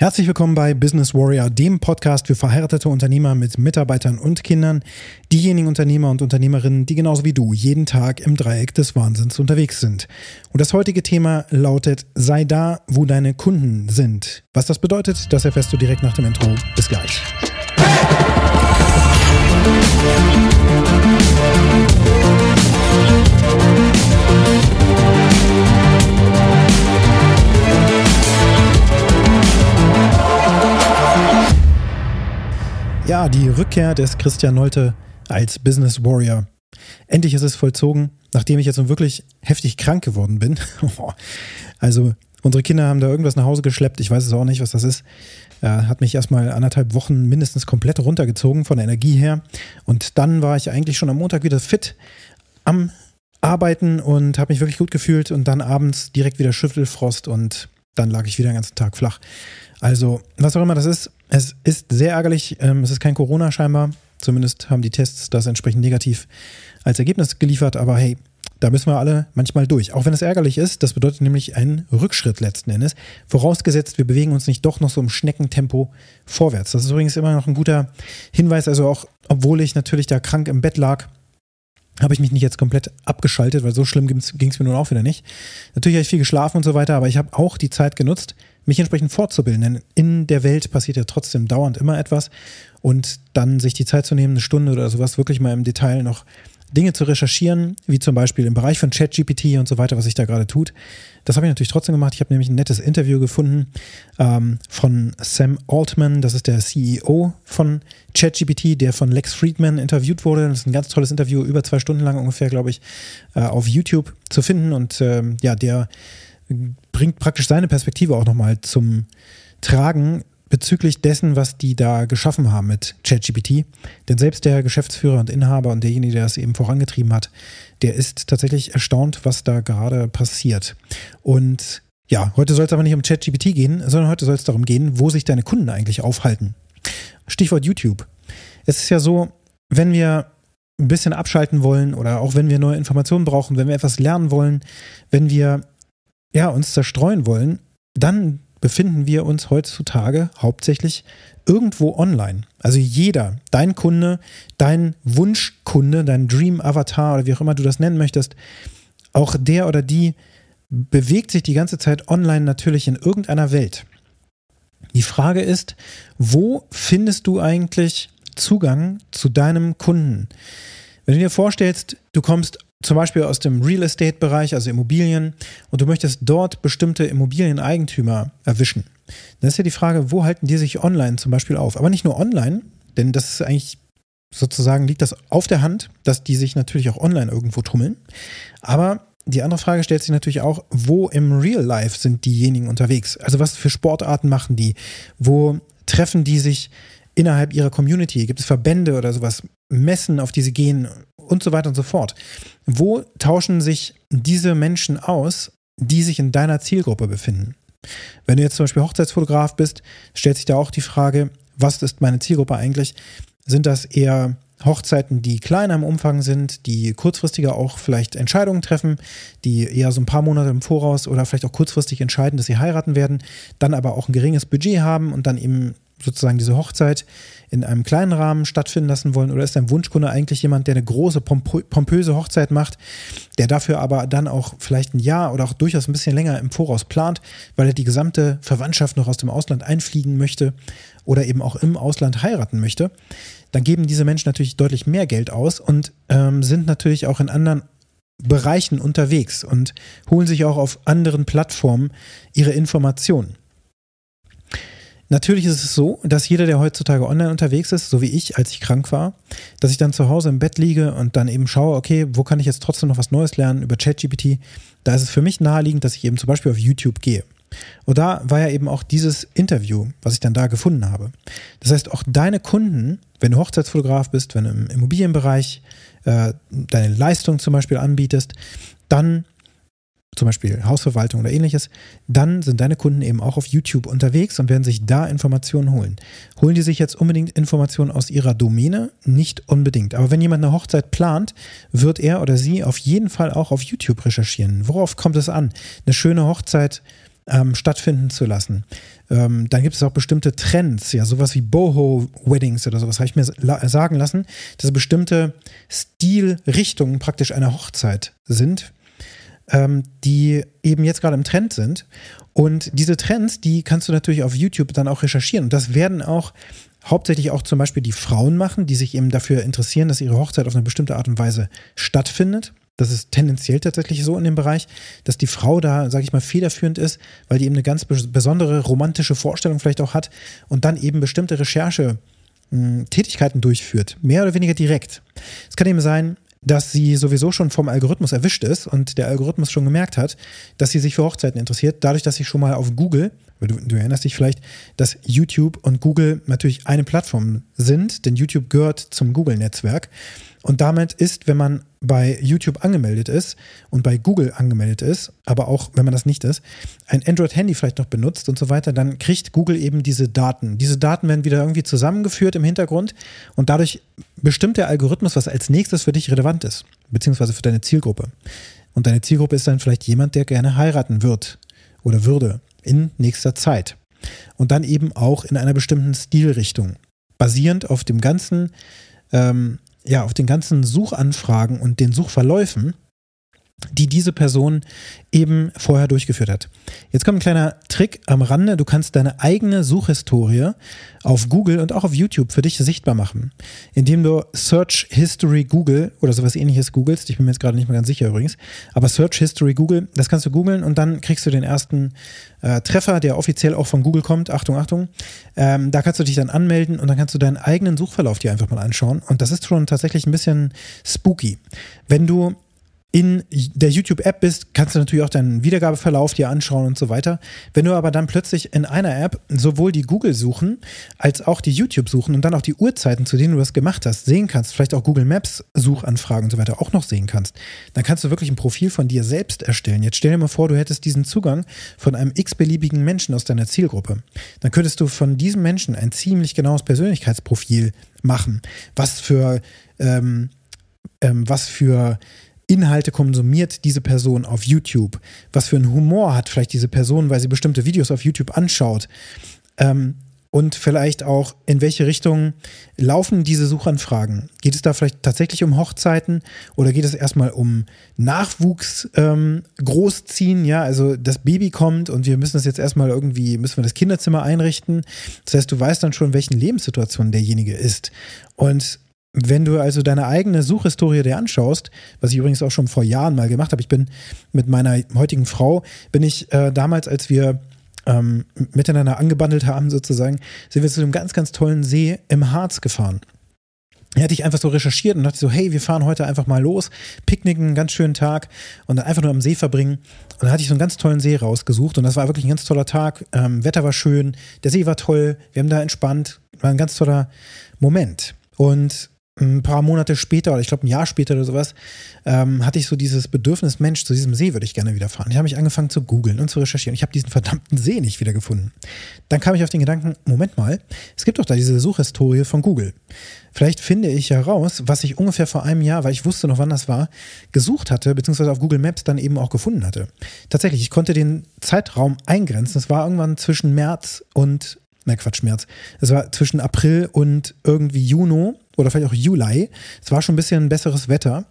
Herzlich willkommen bei Business Warrior, dem Podcast für verheiratete Unternehmer mit Mitarbeitern und Kindern, diejenigen Unternehmer und Unternehmerinnen, die genauso wie du jeden Tag im Dreieck des Wahnsinns unterwegs sind. Und das heutige Thema lautet, sei da, wo deine Kunden sind. Was das bedeutet, das erfährst du direkt nach dem Intro. Bis gleich. Ja, die Rückkehr des Christian Nolte als Business Warrior. Endlich ist es vollzogen, nachdem ich jetzt wirklich heftig krank geworden bin. also unsere Kinder haben da irgendwas nach Hause geschleppt. Ich weiß es auch nicht, was das ist. Hat mich erstmal anderthalb Wochen mindestens komplett runtergezogen von der Energie her. Und dann war ich eigentlich schon am Montag wieder fit am Arbeiten und habe mich wirklich gut gefühlt. Und dann abends direkt wieder Schüttelfrost und dann lag ich wieder den ganzen Tag flach. Also, was auch immer das ist, es ist sehr ärgerlich. Ähm, es ist kein Corona scheinbar. Zumindest haben die Tests das entsprechend negativ als Ergebnis geliefert. Aber hey, da müssen wir alle manchmal durch. Auch wenn es ärgerlich ist, das bedeutet nämlich einen Rückschritt letzten Endes. Vorausgesetzt, wir bewegen uns nicht doch noch so im Schneckentempo vorwärts. Das ist übrigens immer noch ein guter Hinweis. Also auch, obwohl ich natürlich da krank im Bett lag, habe ich mich nicht jetzt komplett abgeschaltet, weil so schlimm ging es mir nun auch wieder nicht. Natürlich habe ich viel geschlafen und so weiter, aber ich habe auch die Zeit genutzt, mich entsprechend fortzubilden. Denn in der Welt passiert ja trotzdem dauernd immer etwas. Und dann sich die Zeit zu nehmen, eine Stunde oder sowas, wirklich mal im Detail noch Dinge zu recherchieren, wie zum Beispiel im Bereich von ChatGPT und so weiter, was sich da gerade tut. Das habe ich natürlich trotzdem gemacht. Ich habe nämlich ein nettes Interview gefunden ähm, von Sam Altman, das ist der CEO von ChatGPT, der von Lex Friedman interviewt wurde. Das ist ein ganz tolles Interview, über zwei Stunden lang ungefähr, glaube ich, äh, auf YouTube zu finden. Und ähm, ja, der bringt praktisch seine Perspektive auch nochmal zum Tragen bezüglich dessen, was die da geschaffen haben mit ChatGPT. Denn selbst der Geschäftsführer und Inhaber und derjenige, der das eben vorangetrieben hat, der ist tatsächlich erstaunt, was da gerade passiert. Und ja, heute soll es aber nicht um ChatGPT gehen, sondern heute soll es darum gehen, wo sich deine Kunden eigentlich aufhalten. Stichwort YouTube. Es ist ja so, wenn wir ein bisschen abschalten wollen oder auch wenn wir neue Informationen brauchen, wenn wir etwas lernen wollen, wenn wir ja, uns zerstreuen wollen, dann befinden wir uns heutzutage hauptsächlich irgendwo online. Also jeder, dein Kunde, dein Wunschkunde, dein Dream Avatar oder wie auch immer du das nennen möchtest, auch der oder die bewegt sich die ganze Zeit online natürlich in irgendeiner Welt. Die Frage ist, wo findest du eigentlich Zugang zu deinem Kunden? Wenn du dir vorstellst, du kommst zum Beispiel aus dem Real Estate-Bereich, also Immobilien, und du möchtest dort bestimmte Immobilieneigentümer erwischen, dann ist ja die Frage, wo halten die sich online zum Beispiel auf? Aber nicht nur online, denn das ist eigentlich sozusagen, liegt das auf der Hand, dass die sich natürlich auch online irgendwo tummeln. Aber die andere Frage stellt sich natürlich auch, wo im Real Life sind diejenigen unterwegs? Also was für Sportarten machen die? Wo treffen die sich innerhalb ihrer Community? Gibt es Verbände oder sowas, Messen, auf die sie gehen und so weiter und so fort? Wo tauschen sich diese Menschen aus, die sich in deiner Zielgruppe befinden? Wenn du jetzt zum Beispiel Hochzeitsfotograf bist, stellt sich da auch die Frage, was ist meine Zielgruppe eigentlich? Sind das eher Hochzeiten, die kleiner im Umfang sind, die kurzfristiger auch vielleicht Entscheidungen treffen, die eher so ein paar Monate im Voraus oder vielleicht auch kurzfristig entscheiden, dass sie heiraten werden, dann aber auch ein geringes Budget haben und dann eben sozusagen diese Hochzeit in einem kleinen Rahmen stattfinden lassen wollen? Oder ist dein Wunschkunde eigentlich jemand, der eine große, pompöse Hochzeit macht, der dafür aber dann auch vielleicht ein Jahr oder auch durchaus ein bisschen länger im Voraus plant, weil er die gesamte Verwandtschaft noch aus dem Ausland einfliegen möchte oder eben auch im Ausland heiraten möchte? Dann geben diese Menschen natürlich deutlich mehr Geld aus und ähm, sind natürlich auch in anderen Bereichen unterwegs und holen sich auch auf anderen Plattformen ihre Informationen. Natürlich ist es so, dass jeder, der heutzutage online unterwegs ist, so wie ich, als ich krank war, dass ich dann zu Hause im Bett liege und dann eben schaue, okay, wo kann ich jetzt trotzdem noch was Neues lernen über ChatGPT? Da ist es für mich naheliegend, dass ich eben zum Beispiel auf YouTube gehe. Und da war ja eben auch dieses Interview, was ich dann da gefunden habe. Das heißt, auch deine Kunden, wenn du Hochzeitsfotograf bist, wenn du im Immobilienbereich äh, deine Leistung zum Beispiel anbietest, dann zum Beispiel Hausverwaltung oder ähnliches, dann sind deine Kunden eben auch auf YouTube unterwegs und werden sich da Informationen holen. Holen die sich jetzt unbedingt Informationen aus ihrer Domäne? Nicht unbedingt. Aber wenn jemand eine Hochzeit plant, wird er oder sie auf jeden Fall auch auf YouTube recherchieren. Worauf kommt es an? Eine schöne Hochzeit ähm, stattfinden zu lassen. Ähm, dann gibt es auch bestimmte Trends, ja, sowas wie Boho-Weddings oder sowas, habe ich mir sagen lassen, dass bestimmte Stilrichtungen praktisch einer Hochzeit sind, ähm, die eben jetzt gerade im Trend sind. Und diese Trends, die kannst du natürlich auf YouTube dann auch recherchieren. Und das werden auch hauptsächlich auch zum Beispiel die Frauen machen, die sich eben dafür interessieren, dass ihre Hochzeit auf eine bestimmte Art und Weise stattfindet. Das ist tendenziell tatsächlich so in dem Bereich, dass die Frau da, sage ich mal, federführend ist, weil die eben eine ganz besondere romantische Vorstellung vielleicht auch hat und dann eben bestimmte Recherche hm, Tätigkeiten durchführt, mehr oder weniger direkt. Es kann eben sein, dass sie sowieso schon vom Algorithmus erwischt ist und der Algorithmus schon gemerkt hat, dass sie sich für Hochzeiten interessiert, dadurch, dass sie schon mal auf Google, du, du erinnerst dich vielleicht, dass YouTube und Google natürlich eine Plattform sind, denn YouTube gehört zum Google-Netzwerk. Und damit ist, wenn man bei YouTube angemeldet ist und bei Google angemeldet ist, aber auch wenn man das nicht ist, ein Android-Handy vielleicht noch benutzt und so weiter, dann kriegt Google eben diese Daten. Diese Daten werden wieder irgendwie zusammengeführt im Hintergrund und dadurch bestimmt der Algorithmus, was als nächstes für dich relevant ist, beziehungsweise für deine Zielgruppe. Und deine Zielgruppe ist dann vielleicht jemand, der gerne heiraten wird oder würde in nächster Zeit. Und dann eben auch in einer bestimmten Stilrichtung. Basierend auf dem ganzen ähm, ja, auf den ganzen Suchanfragen und den Suchverläufen, die diese Person eben vorher durchgeführt hat. Jetzt kommt ein kleiner Trick am Rande. Du kannst deine eigene Suchhistorie auf Google und auch auf YouTube für dich sichtbar machen, indem du Search History Google oder sowas ähnliches googelst. Ich bin mir jetzt gerade nicht mehr ganz sicher übrigens. Aber Search History Google, das kannst du googeln und dann kriegst du den ersten äh, Treffer, der offiziell auch von Google kommt. Achtung, Achtung. Ähm, da kannst du dich dann anmelden und dann kannst du deinen eigenen Suchverlauf dir einfach mal anschauen. Und das ist schon tatsächlich ein bisschen spooky. Wenn du in der YouTube-App bist, kannst du natürlich auch deinen Wiedergabeverlauf dir anschauen und so weiter. Wenn du aber dann plötzlich in einer App sowohl die Google-Suchen als auch die YouTube-Suchen und dann auch die Uhrzeiten, zu denen du das gemacht hast, sehen kannst, vielleicht auch Google Maps-Suchanfragen und so weiter auch noch sehen kannst, dann kannst du wirklich ein Profil von dir selbst erstellen. Jetzt stell dir mal vor, du hättest diesen Zugang von einem x-beliebigen Menschen aus deiner Zielgruppe. Dann könntest du von diesem Menschen ein ziemlich genaues Persönlichkeitsprofil machen. Was für, ähm, ähm, was für Inhalte konsumiert diese Person auf YouTube? Was für einen Humor hat vielleicht diese Person, weil sie bestimmte Videos auf YouTube anschaut? Ähm, und vielleicht auch, in welche Richtung laufen diese Suchanfragen? Geht es da vielleicht tatsächlich um Hochzeiten oder geht es erstmal um Nachwuchs ähm, großziehen? Ja, also das Baby kommt und wir müssen das jetzt erstmal irgendwie, müssen wir das Kinderzimmer einrichten. Das heißt, du weißt dann schon, in welchen Lebenssituationen derjenige ist. Und wenn du also deine eigene Suchhistorie dir anschaust, was ich übrigens auch schon vor Jahren mal gemacht habe, ich bin mit meiner heutigen Frau, bin ich äh, damals, als wir ähm, miteinander angebandelt haben sozusagen, sind wir zu einem ganz, ganz tollen See im Harz gefahren. Da hatte ich einfach so recherchiert und dachte so, hey, wir fahren heute einfach mal los, picknicken, einen ganz schönen Tag und dann einfach nur am See verbringen. Und dann hatte ich so einen ganz tollen See rausgesucht und das war wirklich ein ganz toller Tag. Ähm, Wetter war schön, der See war toll, wir haben da entspannt, war ein ganz toller Moment. Und ein paar Monate später oder ich glaube ein Jahr später oder sowas, ähm, hatte ich so dieses Bedürfnis, Mensch, zu diesem See würde ich gerne wieder fahren. Ich habe mich angefangen zu googeln und zu recherchieren. Ich habe diesen verdammten See nicht wieder gefunden. Dann kam ich auf den Gedanken, Moment mal, es gibt doch da diese Suchhistorie von Google. Vielleicht finde ich heraus, was ich ungefähr vor einem Jahr, weil ich wusste noch, wann das war, gesucht hatte, beziehungsweise auf Google Maps dann eben auch gefunden hatte. Tatsächlich, ich konnte den Zeitraum eingrenzen. Es war irgendwann zwischen März und na Quatsch, März. Es war zwischen April und irgendwie Juni oder vielleicht auch Juli. Es war schon ein bisschen besseres Wetter.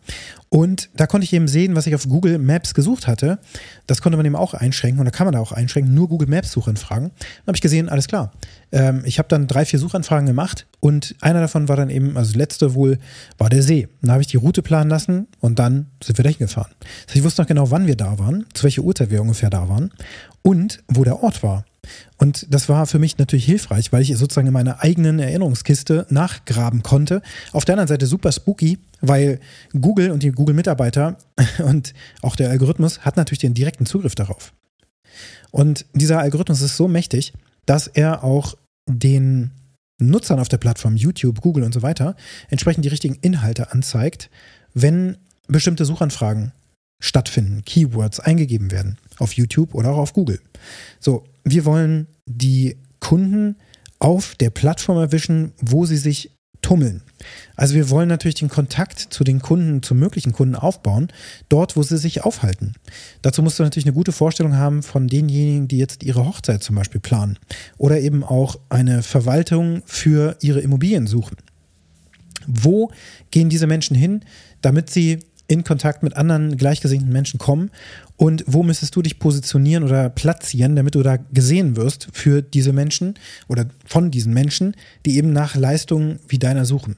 Und da konnte ich eben sehen, was ich auf Google Maps gesucht hatte. Das konnte man eben auch einschränken und da kann man da auch einschränken, nur Google Maps Suchanfragen. Dann habe ich gesehen, alles klar. Ähm, ich habe dann drei, vier Suchanfragen gemacht und einer davon war dann eben, also letzte wohl, war der See. Dann habe ich die Route planen lassen und dann sind wir da hingefahren. Das ich wusste noch genau, wann wir da waren, zu welcher Uhrzeit wir ungefähr da waren und wo der Ort war. Und das war für mich natürlich hilfreich, weil ich sozusagen in meiner eigenen Erinnerungskiste nachgraben konnte. Auf der anderen Seite super spooky, weil Google und die Google-Mitarbeiter und auch der Algorithmus hat natürlich den direkten Zugriff darauf. Und dieser Algorithmus ist so mächtig, dass er auch den Nutzern auf der Plattform YouTube, Google und so weiter entsprechend die richtigen Inhalte anzeigt, wenn bestimmte Suchanfragen stattfinden, Keywords eingegeben werden auf YouTube oder auch auf Google. So, wir wollen die Kunden auf der Plattform erwischen, wo sie sich tummeln. Also wir wollen natürlich den Kontakt zu den Kunden, zu möglichen Kunden aufbauen, dort, wo sie sich aufhalten. Dazu musst du natürlich eine gute Vorstellung haben von denjenigen, die jetzt ihre Hochzeit zum Beispiel planen oder eben auch eine Verwaltung für ihre Immobilien suchen. Wo gehen diese Menschen hin, damit sie in Kontakt mit anderen gleichgesinnten Menschen kommen und wo müsstest du dich positionieren oder platzieren, damit du da gesehen wirst für diese Menschen oder von diesen Menschen, die eben nach Leistungen wie deiner suchen.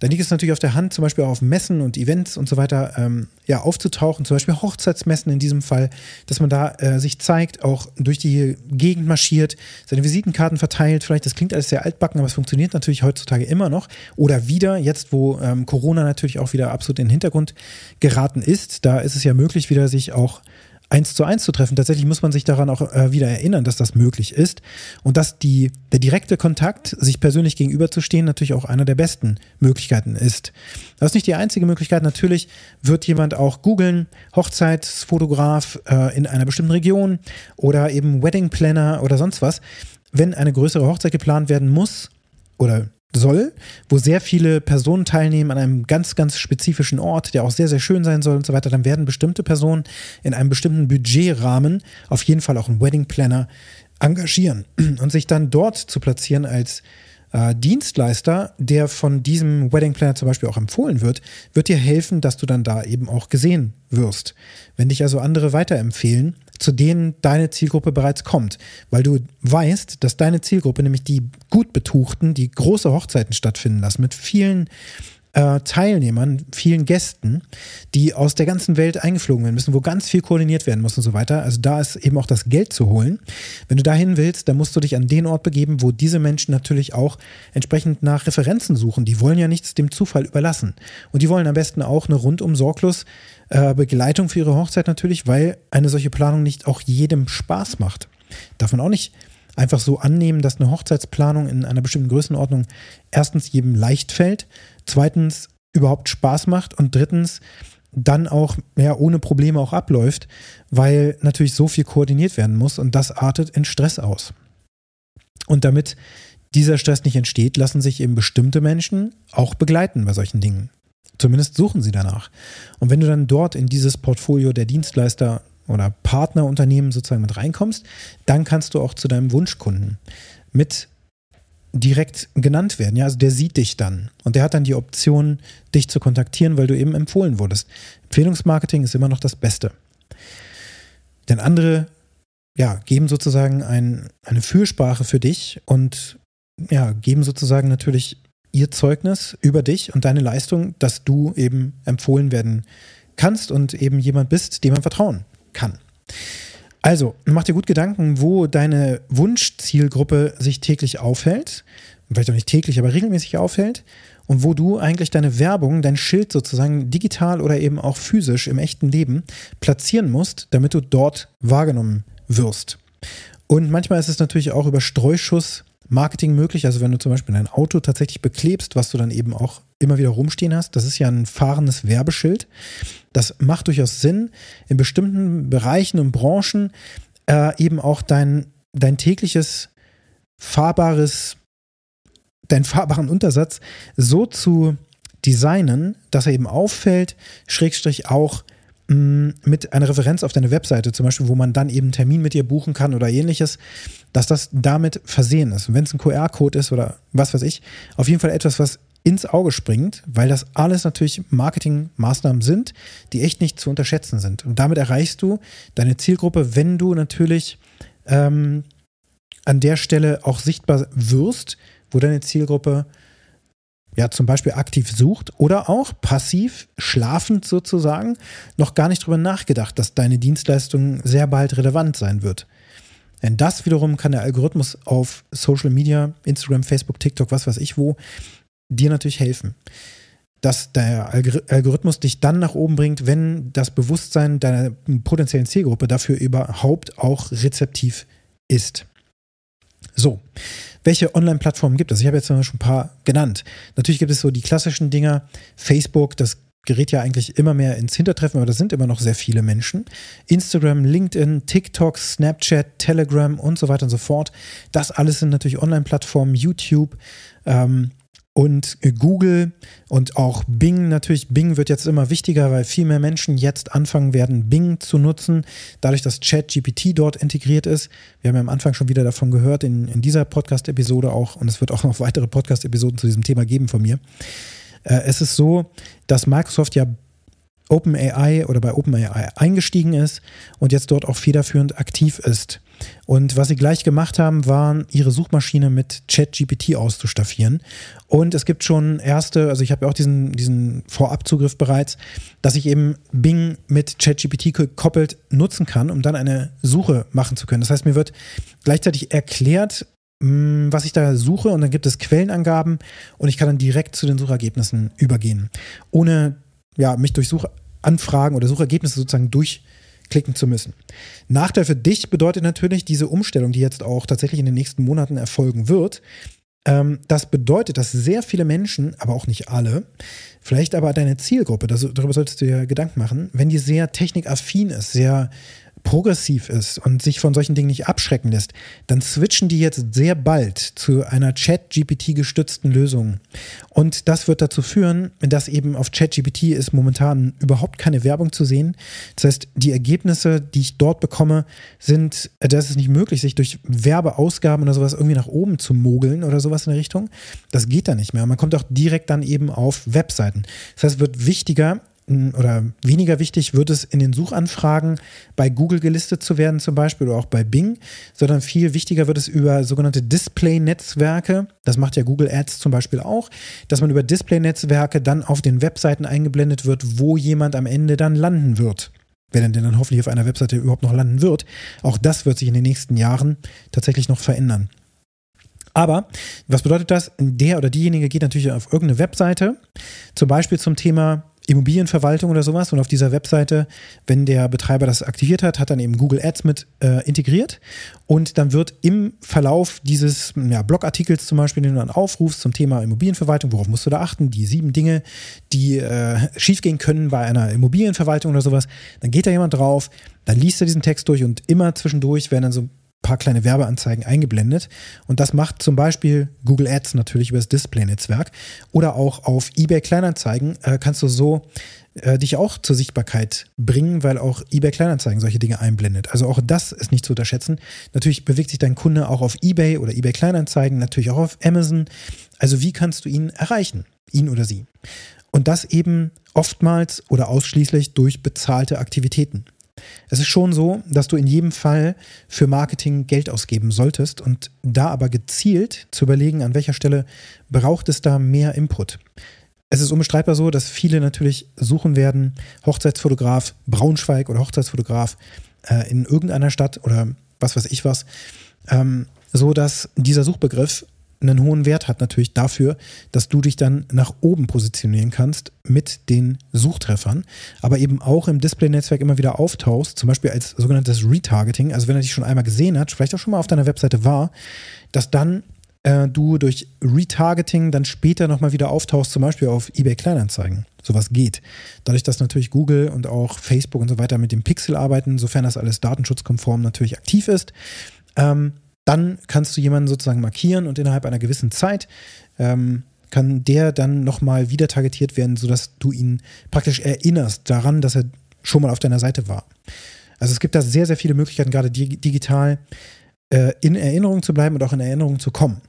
Dann liegt es natürlich auf der Hand, zum Beispiel auch auf Messen und Events und so weiter ähm, ja, aufzutauchen, zum Beispiel Hochzeitsmessen in diesem Fall, dass man da äh, sich zeigt, auch durch die Gegend marschiert, seine Visitenkarten verteilt. Vielleicht, das klingt alles sehr altbacken, aber es funktioniert natürlich heutzutage immer noch. Oder wieder, jetzt wo ähm, Corona natürlich auch wieder absolut in den Hintergrund geraten ist, da ist es ja möglich, wieder sich auch eins zu eins zu treffen. Tatsächlich muss man sich daran auch äh, wieder erinnern, dass das möglich ist und dass die, der direkte Kontakt, sich persönlich gegenüberzustehen, natürlich auch einer der besten Möglichkeiten ist. Das ist nicht die einzige Möglichkeit. Natürlich wird jemand auch googeln, Hochzeitsfotograf äh, in einer bestimmten Region oder eben Wedding Planner oder sonst was. Wenn eine größere Hochzeit geplant werden muss oder soll, wo sehr viele Personen teilnehmen an einem ganz, ganz spezifischen Ort, der auch sehr, sehr schön sein soll und so weiter, dann werden bestimmte Personen in einem bestimmten Budgetrahmen auf jeden Fall auch einen Wedding Planner engagieren und sich dann dort zu platzieren als äh, Dienstleister, der von diesem Wedding Planner zum Beispiel auch empfohlen wird, wird dir helfen, dass du dann da eben auch gesehen wirst. Wenn dich also andere weiterempfehlen, zu denen deine Zielgruppe bereits kommt, weil du weißt, dass deine Zielgruppe, nämlich die gut betuchten, die große Hochzeiten stattfinden lassen, mit vielen äh, Teilnehmern, vielen Gästen, die aus der ganzen Welt eingeflogen werden müssen, wo ganz viel koordiniert werden muss und so weiter. Also da ist eben auch das Geld zu holen. Wenn du dahin willst, dann musst du dich an den Ort begeben, wo diese Menschen natürlich auch entsprechend nach Referenzen suchen. Die wollen ja nichts dem Zufall überlassen. Und die wollen am besten auch eine rundum sorglos äh, Begleitung für ihre Hochzeit natürlich, weil eine solche Planung nicht auch jedem Spaß macht. Darf man auch nicht einfach so annehmen, dass eine Hochzeitsplanung in einer bestimmten Größenordnung erstens jedem leicht fällt, zweitens überhaupt Spaß macht und drittens dann auch ja, ohne Probleme auch abläuft, weil natürlich so viel koordiniert werden muss und das artet in Stress aus. Und damit dieser Stress nicht entsteht, lassen sich eben bestimmte Menschen auch begleiten bei solchen Dingen. Zumindest suchen sie danach. Und wenn du dann dort in dieses Portfolio der Dienstleister oder Partnerunternehmen sozusagen mit reinkommst, dann kannst du auch zu deinem Wunschkunden mit direkt genannt werden. Ja, also der sieht dich dann und der hat dann die Option, dich zu kontaktieren, weil du eben empfohlen wurdest. Empfehlungsmarketing ist immer noch das Beste. Denn andere ja, geben sozusagen ein, eine Fürsprache für dich und ja, geben sozusagen natürlich ihr Zeugnis über dich und deine Leistung, dass du eben empfohlen werden kannst und eben jemand bist, dem man vertrauen kann. Also, mach dir gut Gedanken, wo deine Wunschzielgruppe sich täglich aufhält. Vielleicht auch nicht täglich, aber regelmäßig aufhält. Und wo du eigentlich deine Werbung, dein Schild sozusagen digital oder eben auch physisch im echten Leben platzieren musst, damit du dort wahrgenommen wirst. Und manchmal ist es natürlich auch über Streuschuss Marketing möglich. Also wenn du zum Beispiel dein Auto tatsächlich beklebst, was du dann eben auch immer wieder rumstehen hast, das ist ja ein fahrendes Werbeschild. Das macht durchaus Sinn, in bestimmten Bereichen und Branchen äh, eben auch dein, dein tägliches fahrbares, deinen fahrbaren Untersatz so zu designen, dass er eben auffällt, schrägstrich auch mit einer Referenz auf deine Webseite, zum Beispiel, wo man dann eben einen Termin mit dir buchen kann oder ähnliches, dass das damit versehen ist. Wenn es ein QR-Code ist oder was weiß ich, auf jeden Fall etwas, was ins Auge springt, weil das alles natürlich Marketingmaßnahmen sind, die echt nicht zu unterschätzen sind. Und damit erreichst du deine Zielgruppe, wenn du natürlich ähm, an der Stelle auch sichtbar wirst, wo deine Zielgruppe ja zum Beispiel aktiv sucht oder auch passiv, schlafend sozusagen, noch gar nicht drüber nachgedacht, dass deine Dienstleistung sehr bald relevant sein wird. Denn das wiederum kann der Algorithmus auf Social Media, Instagram, Facebook, TikTok, was weiß ich wo, dir natürlich helfen. Dass der Algorithmus dich dann nach oben bringt, wenn das Bewusstsein deiner potenziellen Zielgruppe dafür überhaupt auch rezeptiv ist. So, welche Online-Plattformen gibt es? Ich habe jetzt schon ein paar genannt. Natürlich gibt es so die klassischen Dinger. Facebook, das gerät ja eigentlich immer mehr ins Hintertreffen, aber da sind immer noch sehr viele Menschen. Instagram, LinkedIn, TikTok, Snapchat, Telegram und so weiter und so fort. Das alles sind natürlich Online-Plattformen, YouTube. Ähm, und Google und auch Bing natürlich. Bing wird jetzt immer wichtiger, weil viel mehr Menschen jetzt anfangen werden, Bing zu nutzen, dadurch, dass ChatGPT dort integriert ist. Wir haben ja am Anfang schon wieder davon gehört, in, in dieser Podcast-Episode auch, und es wird auch noch weitere Podcast-Episoden zu diesem Thema geben von mir. Äh, es ist so, dass Microsoft ja OpenAI oder bei OpenAI eingestiegen ist und jetzt dort auch federführend aktiv ist. Und was sie gleich gemacht haben, waren, ihre Suchmaschine mit ChatGPT auszustaffieren. Und es gibt schon erste, also ich habe ja auch diesen, diesen Vorabzugriff bereits, dass ich eben Bing mit ChatGPT gekoppelt nutzen kann, um dann eine Suche machen zu können. Das heißt, mir wird gleichzeitig erklärt, hm, was ich da suche und dann gibt es Quellenangaben und ich kann dann direkt zu den Suchergebnissen übergehen, ohne ja, mich durch Suchanfragen oder Suchergebnisse sozusagen durchklicken zu müssen. Nachteil für dich bedeutet natürlich diese Umstellung, die jetzt auch tatsächlich in den nächsten Monaten erfolgen wird. Ähm, das bedeutet, dass sehr viele Menschen, aber auch nicht alle, vielleicht aber deine Zielgruppe, das, darüber solltest du dir Gedanken machen, wenn die sehr technikaffin ist, sehr progressiv ist und sich von solchen Dingen nicht abschrecken lässt, dann switchen die jetzt sehr bald zu einer Chat-GPT-gestützten Lösung. Und das wird dazu führen, dass eben auf Chat-GPT ist momentan überhaupt keine Werbung zu sehen. Das heißt, die Ergebnisse, die ich dort bekomme, sind, das ist nicht möglich, sich durch Werbeausgaben oder sowas irgendwie nach oben zu mogeln oder sowas in der Richtung. Das geht da nicht mehr. Man kommt auch direkt dann eben auf Webseiten. Das heißt, es wird wichtiger, oder weniger wichtig wird es in den Suchanfragen bei Google gelistet zu werden zum Beispiel oder auch bei Bing, sondern viel wichtiger wird es über sogenannte Display-Netzwerke, das macht ja Google Ads zum Beispiel auch, dass man über Display-Netzwerke dann auf den Webseiten eingeblendet wird, wo jemand am Ende dann landen wird. Wer denn dann hoffentlich auf einer Webseite überhaupt noch landen wird. Auch das wird sich in den nächsten Jahren tatsächlich noch verändern. Aber was bedeutet das? Der oder diejenige geht natürlich auf irgendeine Webseite, zum Beispiel zum Thema Immobilienverwaltung oder sowas. Und auf dieser Webseite, wenn der Betreiber das aktiviert hat, hat dann eben Google Ads mit äh, integriert. Und dann wird im Verlauf dieses ja, Blogartikels zum Beispiel, den du dann aufrufst zum Thema Immobilienverwaltung, worauf musst du da achten? Die sieben Dinge, die äh, schiefgehen können bei einer Immobilienverwaltung oder sowas. Dann geht da jemand drauf, dann liest er diesen Text durch und immer zwischendurch werden dann so paar kleine Werbeanzeigen eingeblendet. Und das macht zum Beispiel Google Ads natürlich über das Display-Netzwerk. Oder auch auf eBay Kleinanzeigen äh, kannst du so äh, dich auch zur Sichtbarkeit bringen, weil auch eBay Kleinanzeigen solche Dinge einblendet. Also auch das ist nicht zu unterschätzen. Natürlich bewegt sich dein Kunde auch auf eBay oder eBay Kleinanzeigen, natürlich auch auf Amazon. Also wie kannst du ihn erreichen? Ihn oder sie. Und das eben oftmals oder ausschließlich durch bezahlte Aktivitäten. Es ist schon so, dass du in jedem Fall für Marketing Geld ausgeben solltest und da aber gezielt zu überlegen, an welcher Stelle braucht es da mehr Input. Es ist unbestreitbar so, dass viele natürlich suchen werden, Hochzeitsfotograf Braunschweig oder Hochzeitsfotograf äh, in irgendeiner Stadt oder was weiß ich was, ähm, so dass dieser Suchbegriff einen hohen Wert hat natürlich dafür, dass du dich dann nach oben positionieren kannst mit den Suchtreffern, aber eben auch im Display-Netzwerk immer wieder auftauchst, zum Beispiel als sogenanntes Retargeting, also wenn er dich schon einmal gesehen hat, vielleicht auch schon mal auf deiner Webseite war, dass dann äh, du durch Retargeting dann später nochmal wieder auftauchst, zum Beispiel auf eBay Kleinanzeigen. Sowas geht. Dadurch, dass natürlich Google und auch Facebook und so weiter mit dem Pixel arbeiten, sofern das alles datenschutzkonform natürlich aktiv ist, ähm, dann kannst du jemanden sozusagen markieren und innerhalb einer gewissen Zeit ähm, kann der dann nochmal wieder targetiert werden, sodass du ihn praktisch erinnerst daran, dass er schon mal auf deiner Seite war. Also es gibt da sehr, sehr viele Möglichkeiten, gerade digital äh, in Erinnerung zu bleiben und auch in Erinnerung zu kommen.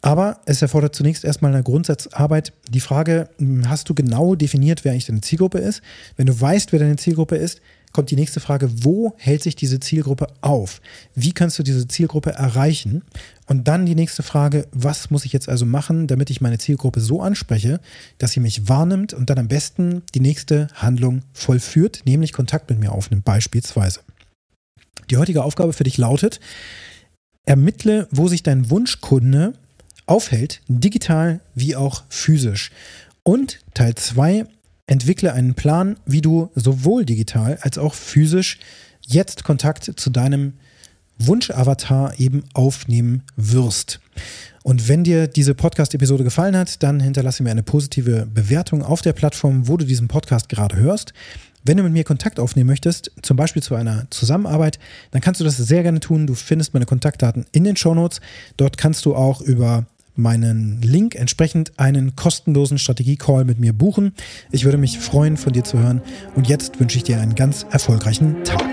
Aber es erfordert zunächst erstmal eine Grundsatzarbeit. Die Frage, hm, hast du genau definiert, wer eigentlich deine Zielgruppe ist? Wenn du weißt, wer deine Zielgruppe ist, kommt die nächste Frage, wo hält sich diese Zielgruppe auf? Wie kannst du diese Zielgruppe erreichen? Und dann die nächste Frage, was muss ich jetzt also machen, damit ich meine Zielgruppe so anspreche, dass sie mich wahrnimmt und dann am besten die nächste Handlung vollführt, nämlich Kontakt mit mir aufnimmt beispielsweise. Die heutige Aufgabe für dich lautet, ermittle, wo sich dein Wunschkunde aufhält, digital wie auch physisch. Und Teil 2, Entwickle einen Plan, wie du sowohl digital als auch physisch jetzt Kontakt zu deinem Wunsch-Avatar eben aufnehmen wirst. Und wenn dir diese Podcast-Episode gefallen hat, dann hinterlasse mir eine positive Bewertung auf der Plattform, wo du diesen Podcast gerade hörst. Wenn du mit mir Kontakt aufnehmen möchtest, zum Beispiel zu einer Zusammenarbeit, dann kannst du das sehr gerne tun. Du findest meine Kontaktdaten in den Shownotes. Dort kannst du auch über meinen Link entsprechend einen kostenlosen Strategie-Call mit mir buchen. Ich würde mich freuen, von dir zu hören. Und jetzt wünsche ich dir einen ganz erfolgreichen Tag.